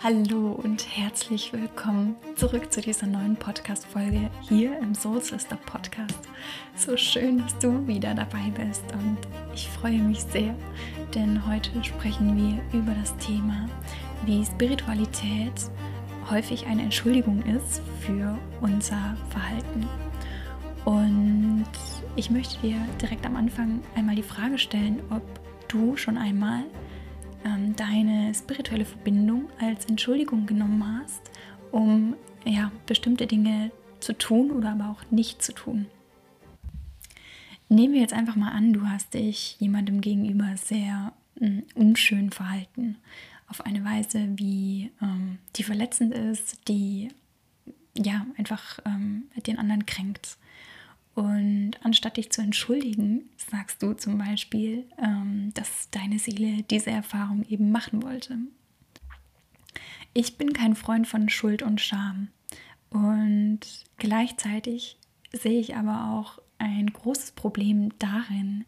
Hallo und herzlich willkommen zurück zu dieser neuen Podcast-Folge hier im Soul Sister Podcast. So schön, dass du wieder dabei bist und ich freue mich sehr, denn heute sprechen wir über das Thema, wie Spiritualität häufig eine Entschuldigung ist für unser Verhalten. Und ich möchte dir direkt am Anfang einmal die Frage stellen, ob du schon einmal ähm, deine spirituelle Verbindung als Entschuldigung genommen hast, um ja, bestimmte Dinge zu tun oder aber auch nicht zu tun. Nehmen wir jetzt einfach mal an, du hast dich jemandem gegenüber sehr äh, unschön verhalten, auf eine Weise, wie ähm, die verletzend ist, die ja einfach ähm, den anderen kränkt. Und anstatt dich zu entschuldigen, sagst du zum Beispiel, ähm, dass deine Seele diese Erfahrung eben machen wollte. Ich bin kein Freund von Schuld und Scham. Und gleichzeitig sehe ich aber auch ein großes Problem darin,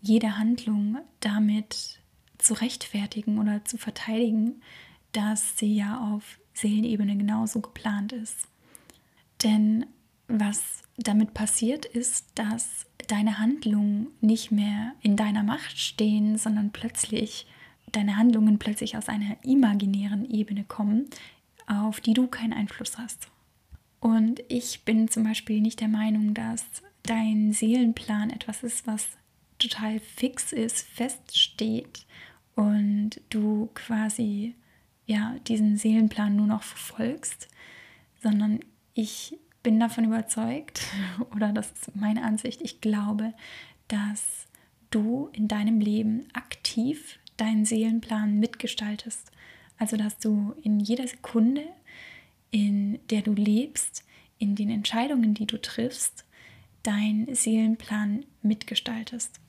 jede Handlung damit zu rechtfertigen oder zu verteidigen, dass sie ja auf Seelenebene genauso geplant ist. Denn was damit passiert ist, dass deine Handlungen nicht mehr in deiner Macht stehen, sondern plötzlich deine Handlungen plötzlich aus einer imaginären Ebene kommen, auf die du keinen Einfluss hast. Und ich bin zum Beispiel nicht der Meinung, dass dein Seelenplan etwas ist, was total fix ist, feststeht und du quasi ja diesen Seelenplan nur noch verfolgst, sondern ich bin davon überzeugt, oder das ist meine Ansicht, ich glaube, dass du in deinem Leben aktiv deinen Seelenplan mitgestaltest. Also dass du in jeder Sekunde, in der du lebst, in den Entscheidungen, die du triffst, deinen Seelenplan mitgestaltest.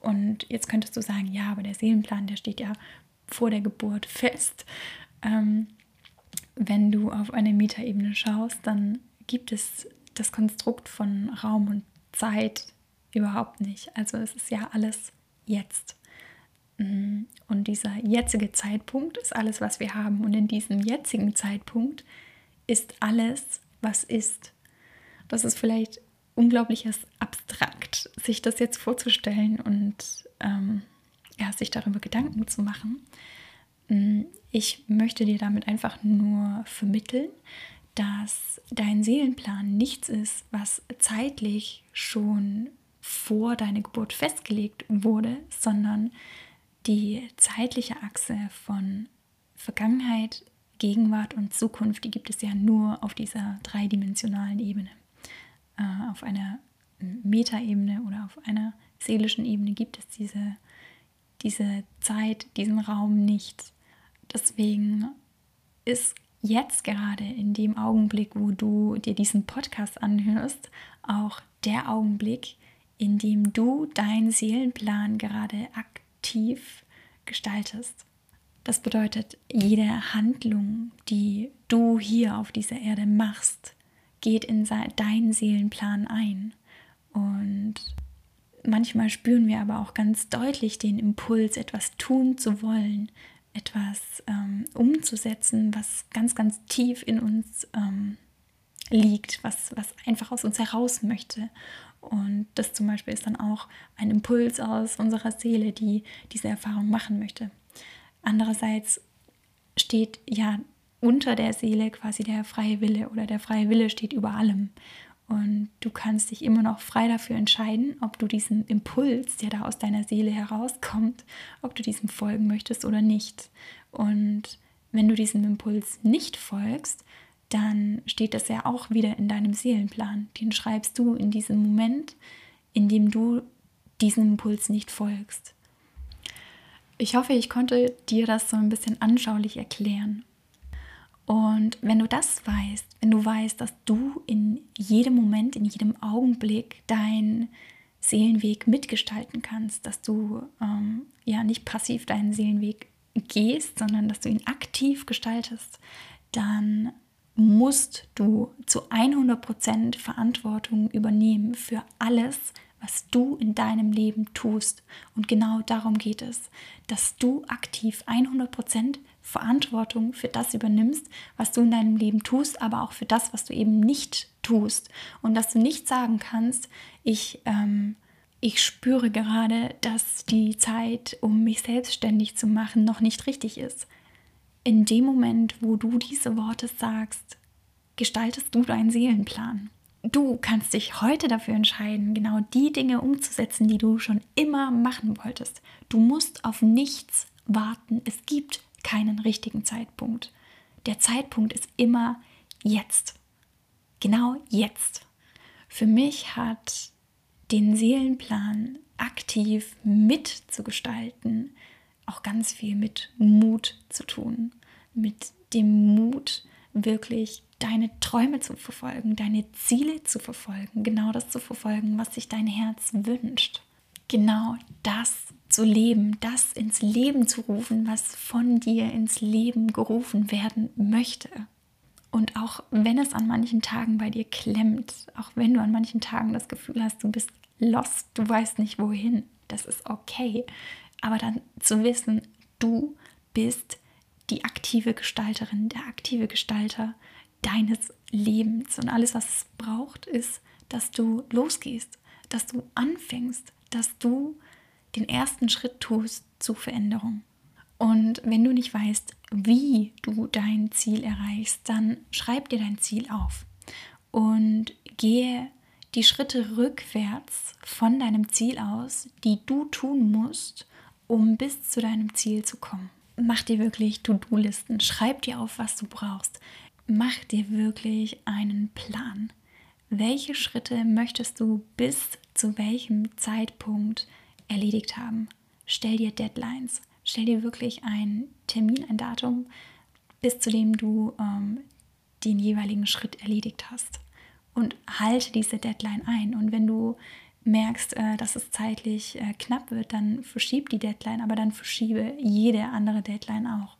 Und jetzt könntest du sagen, ja, aber der Seelenplan, der steht ja vor der Geburt fest. Ähm, wenn du auf eine Metaebene schaust, dann gibt es das Konstrukt von Raum und Zeit überhaupt nicht. Also es ist ja alles jetzt. Mm, und dieser jetzige Zeitpunkt ist alles, was wir haben. Und in diesem jetzigen Zeitpunkt ist alles, was ist. Das ist vielleicht unglaublich abstrakt, sich das jetzt vorzustellen und ähm, ja, sich darüber Gedanken zu machen. Mm, ich möchte dir damit einfach nur vermitteln, dass dein Seelenplan nichts ist, was zeitlich schon vor deiner Geburt festgelegt wurde, sondern die zeitliche Achse von Vergangenheit, Gegenwart und Zukunft, die gibt es ja nur auf dieser dreidimensionalen Ebene. Äh, auf einer Metaebene oder auf einer seelischen Ebene gibt es diese, diese Zeit, diesen Raum nicht. Deswegen ist jetzt gerade in dem Augenblick, wo du dir diesen Podcast anhörst, auch der Augenblick, in dem du deinen Seelenplan gerade aktiv gestaltest. Das bedeutet, jede Handlung, die du hier auf dieser Erde machst, geht in deinen Seelenplan ein. Und manchmal spüren wir aber auch ganz deutlich den Impuls, etwas tun zu wollen, etwas ähm, umzusetzen, was ganz, ganz tief in uns ähm, liegt, was, was einfach aus uns heraus möchte. Und das zum Beispiel ist dann auch ein Impuls aus unserer Seele, die diese Erfahrung machen möchte. Andererseits steht ja unter der Seele quasi der freie Wille oder der freie Wille steht über allem. Und du kannst dich immer noch frei dafür entscheiden, ob du diesen Impuls, der da aus deiner Seele herauskommt, ob du diesem folgen möchtest oder nicht. Und wenn du diesem Impuls nicht folgst, dann steht das ja auch wieder in deinem Seelenplan. Den schreibst du in diesem Moment, in dem du diesem Impuls nicht folgst. Ich hoffe, ich konnte dir das so ein bisschen anschaulich erklären. Und wenn du das weißt, wenn du weißt, dass du in jedem Moment, in jedem Augenblick deinen Seelenweg mitgestalten kannst, dass du ähm, ja nicht passiv deinen Seelenweg gehst, sondern dass du ihn aktiv gestaltest, dann musst du zu 100% Verantwortung übernehmen für alles, was du in deinem Leben tust. Und genau darum geht es, dass du aktiv 100% Verantwortung für das übernimmst, was du in deinem Leben tust, aber auch für das, was du eben nicht tust. Und dass du nicht sagen kannst, ich, ähm, ich spüre gerade, dass die Zeit, um mich selbstständig zu machen, noch nicht richtig ist. In dem Moment, wo du diese Worte sagst, gestaltest du deinen Seelenplan. Du kannst dich heute dafür entscheiden, genau die Dinge umzusetzen, die du schon immer machen wolltest. Du musst auf nichts warten. Es gibt keinen richtigen Zeitpunkt. Der Zeitpunkt ist immer jetzt. Genau jetzt. Für mich hat den Seelenplan aktiv mitzugestalten auch ganz viel mit Mut zu tun. Mit dem Mut, wirklich deine Träume zu verfolgen, deine Ziele zu verfolgen, genau das zu verfolgen, was sich dein Herz wünscht. Genau das zu leben, das ins Leben zu rufen, was von dir ins Leben gerufen werden möchte. Und auch wenn es an manchen Tagen bei dir klemmt, auch wenn du an manchen Tagen das Gefühl hast, du bist lost, du weißt nicht wohin, das ist okay. Aber dann zu wissen, du bist die aktive Gestalterin, der aktive Gestalter deines Lebens. Und alles, was es braucht, ist, dass du losgehst, dass du anfängst, dass du den ersten Schritt tust zur Veränderung. Und wenn du nicht weißt, wie du dein Ziel erreichst, dann schreib dir dein Ziel auf und gehe die Schritte rückwärts von deinem Ziel aus, die du tun musst, um bis zu deinem Ziel zu kommen. Mach dir wirklich To-Do-Listen, schreib dir auf, was du brauchst. Mach dir wirklich einen Plan. Welche Schritte möchtest du bis zu welchem Zeitpunkt erledigt haben? Stell dir Deadlines. Stell dir wirklich einen Termin, ein Datum, bis zu dem du ähm, den jeweiligen Schritt erledigt hast. Und halte diese Deadline ein. Und wenn du merkst, äh, dass es zeitlich äh, knapp wird, dann verschieb die Deadline, aber dann verschiebe jede andere Deadline auch.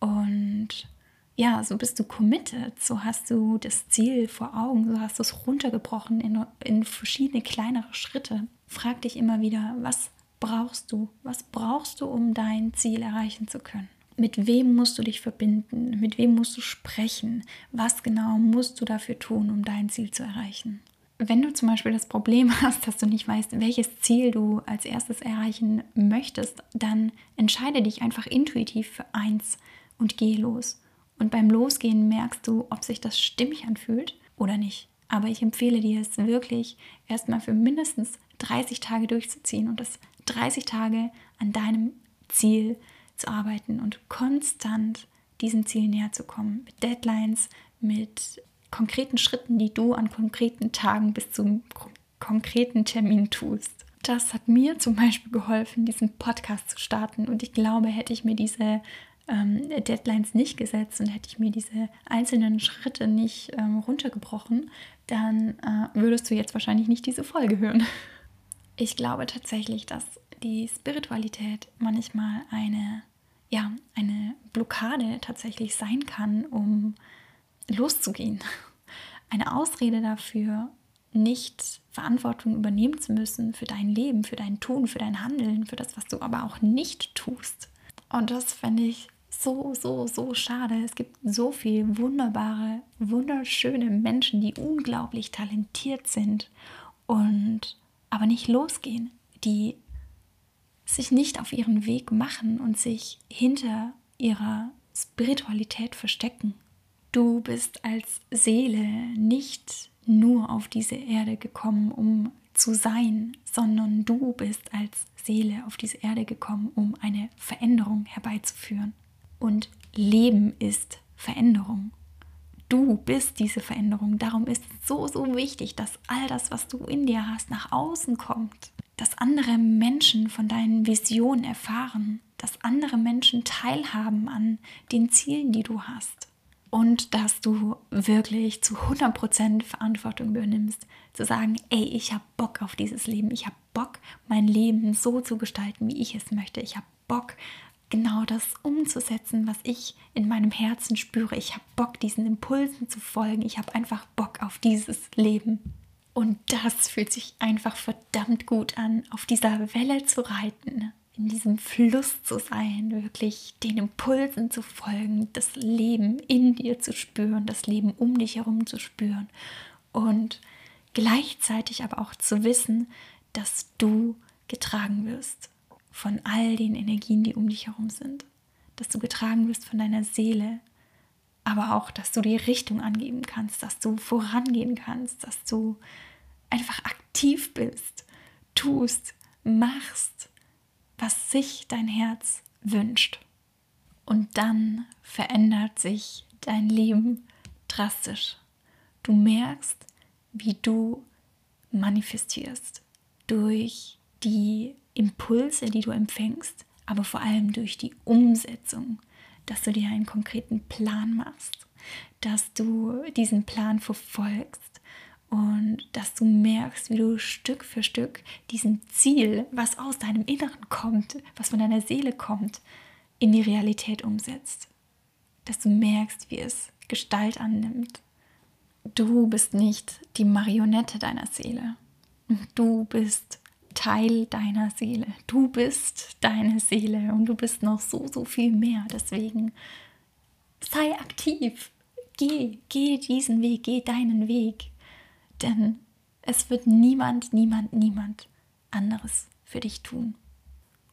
Und ja, so bist du committed, so hast du das Ziel vor Augen, so hast du es runtergebrochen in, in verschiedene kleinere Schritte. Frag dich immer wieder, was brauchst du? Was brauchst du, um dein Ziel erreichen zu können? Mit wem musst du dich verbinden? Mit wem musst du sprechen? Was genau musst du dafür tun, um dein Ziel zu erreichen? Wenn du zum Beispiel das Problem hast, dass du nicht weißt, welches Ziel du als erstes erreichen möchtest, dann entscheide dich einfach intuitiv für eins und geh los. Und beim Losgehen merkst du, ob sich das stimmig anfühlt oder nicht. Aber ich empfehle dir es wirklich erstmal für mindestens 30 Tage durchzuziehen und das 30 Tage an deinem Ziel zu arbeiten und konstant diesem Ziel näher zu kommen. Mit Deadlines, mit konkreten Schritten, die du an konkreten Tagen bis zum konkreten Termin tust. Das hat mir zum Beispiel geholfen, diesen Podcast zu starten. Und ich glaube, hätte ich mir diese ähm, Deadlines nicht gesetzt und hätte ich mir diese einzelnen Schritte nicht ähm, runtergebrochen, dann äh, würdest du jetzt wahrscheinlich nicht diese Folge hören. Ich glaube tatsächlich, dass die Spiritualität manchmal eine, ja, eine Blockade tatsächlich sein kann, um loszugehen. Eine Ausrede dafür, nicht Verantwortung übernehmen zu müssen für dein Leben, für dein Tun, für dein Handeln, für das, was du aber auch nicht tust. Und das fände ich so, so, so schade. Es gibt so viele wunderbare, wunderschöne Menschen, die unglaublich talentiert sind und aber nicht losgehen, die sich nicht auf ihren Weg machen und sich hinter ihrer Spiritualität verstecken Du bist als Seele nicht nur auf diese Erde gekommen, um zu sein, sondern du bist als Seele auf diese Erde gekommen, um eine Veränderung herbeizuführen. Und Leben ist Veränderung. Du bist diese Veränderung. Darum ist es so, so wichtig, dass all das, was du in dir hast, nach außen kommt. Dass andere Menschen von deinen Visionen erfahren. Dass andere Menschen teilhaben an den Zielen, die du hast und dass du wirklich zu 100% Verantwortung übernimmst, zu sagen, ey, ich habe Bock auf dieses Leben, ich habe Bock, mein Leben so zu gestalten, wie ich es möchte, ich habe Bock, genau das umzusetzen, was ich in meinem Herzen spüre, ich habe Bock, diesen Impulsen zu folgen, ich habe einfach Bock auf dieses Leben. Und das fühlt sich einfach verdammt gut an, auf dieser Welle zu reiten. In diesem Fluss zu sein, wirklich den Impulsen zu folgen, das Leben in dir zu spüren, das Leben um dich herum zu spüren und gleichzeitig aber auch zu wissen, dass du getragen wirst von all den Energien, die um dich herum sind, dass du getragen wirst von deiner Seele, aber auch, dass du die Richtung angeben kannst, dass du vorangehen kannst, dass du einfach aktiv bist, tust, machst, was sich dein Herz wünscht. Und dann verändert sich dein Leben drastisch. Du merkst, wie du manifestierst durch die Impulse, die du empfängst, aber vor allem durch die Umsetzung, dass du dir einen konkreten Plan machst, dass du diesen Plan verfolgst und dass du merkst, wie du Stück für Stück diesem Ziel, was aus deinem Inneren kommt, was von deiner Seele kommt, in die Realität umsetzt. Dass du merkst, wie es Gestalt annimmt. Du bist nicht die Marionette deiner Seele. Du bist Teil deiner Seele. Du bist deine Seele und du bist noch so, so viel mehr. Deswegen sei aktiv. Geh, geh diesen Weg, geh deinen Weg. Denn es wird niemand, niemand, niemand anderes für dich tun.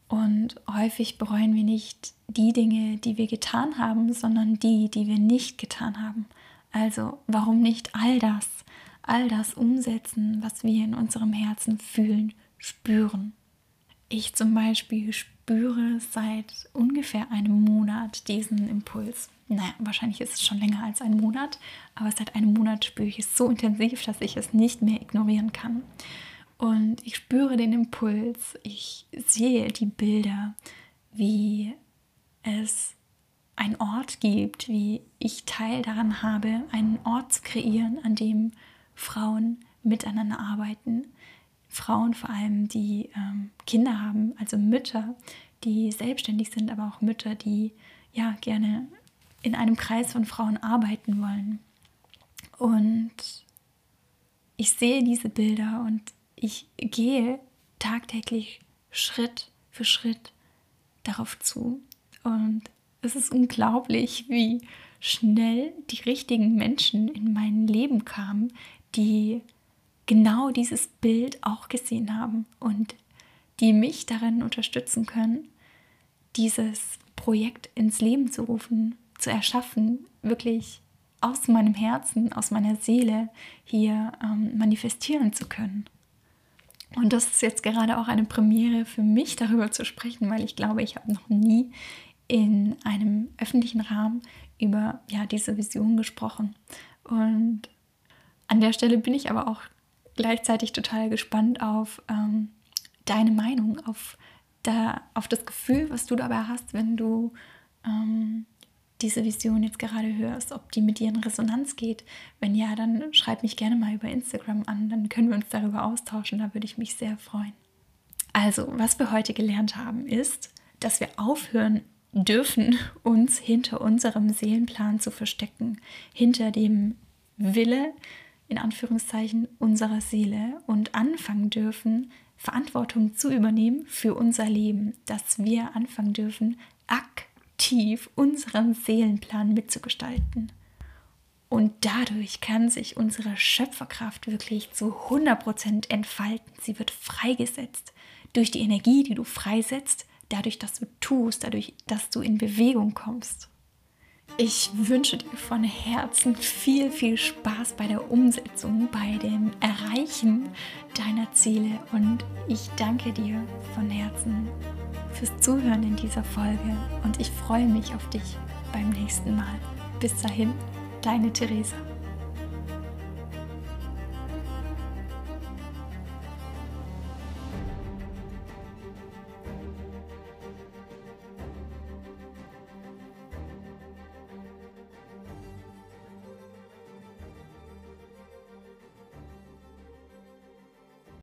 Und häufig bereuen wir nicht die Dinge, die wir getan haben, sondern die, die wir nicht getan haben. Also warum nicht all das, all das umsetzen, was wir in unserem Herzen fühlen, spüren? Ich zum Beispiel spüre seit ungefähr einem Monat diesen Impuls naja, wahrscheinlich ist es schon länger als ein Monat, aber seit einem Monat spüre ich es so intensiv, dass ich es nicht mehr ignorieren kann. Und ich spüre den Impuls, ich sehe die Bilder, wie es einen Ort gibt, wie ich Teil daran habe, einen Ort zu kreieren, an dem Frauen miteinander arbeiten. Frauen vor allem, die ähm, Kinder haben, also Mütter, die selbstständig sind, aber auch Mütter, die ja gerne in einem Kreis von Frauen arbeiten wollen. Und ich sehe diese Bilder und ich gehe tagtäglich Schritt für Schritt darauf zu. Und es ist unglaublich, wie schnell die richtigen Menschen in mein Leben kamen, die genau dieses Bild auch gesehen haben und die mich darin unterstützen können, dieses Projekt ins Leben zu rufen zu erschaffen, wirklich aus meinem Herzen, aus meiner Seele hier ähm, manifestieren zu können. Und das ist jetzt gerade auch eine Premiere für mich, darüber zu sprechen, weil ich glaube, ich habe noch nie in einem öffentlichen Rahmen über ja, diese Vision gesprochen. Und an der Stelle bin ich aber auch gleichzeitig total gespannt auf ähm, deine Meinung, auf, da, auf das Gefühl, was du dabei hast, wenn du ähm, diese Vision jetzt gerade hörst, ob die mit dir in Resonanz geht. Wenn ja, dann schreib mich gerne mal über Instagram an, dann können wir uns darüber austauschen, da würde ich mich sehr freuen. Also, was wir heute gelernt haben, ist, dass wir aufhören dürfen, uns hinter unserem Seelenplan zu verstecken, hinter dem Wille, in Anführungszeichen, unserer Seele und anfangen dürfen, Verantwortung zu übernehmen für unser Leben, dass wir anfangen dürfen, aktiv unseren Seelenplan mitzugestalten. Und dadurch kann sich unsere Schöpferkraft wirklich zu 100% entfalten. Sie wird freigesetzt durch die Energie, die du freisetzt, dadurch, dass du tust, dadurch, dass du in Bewegung kommst. Ich wünsche dir von Herzen viel, viel Spaß bei der Umsetzung, bei dem Erreichen deiner Ziele und ich danke dir von Herzen fürs Zuhören in dieser Folge und ich freue mich auf dich beim nächsten Mal. Bis dahin, deine Theresa.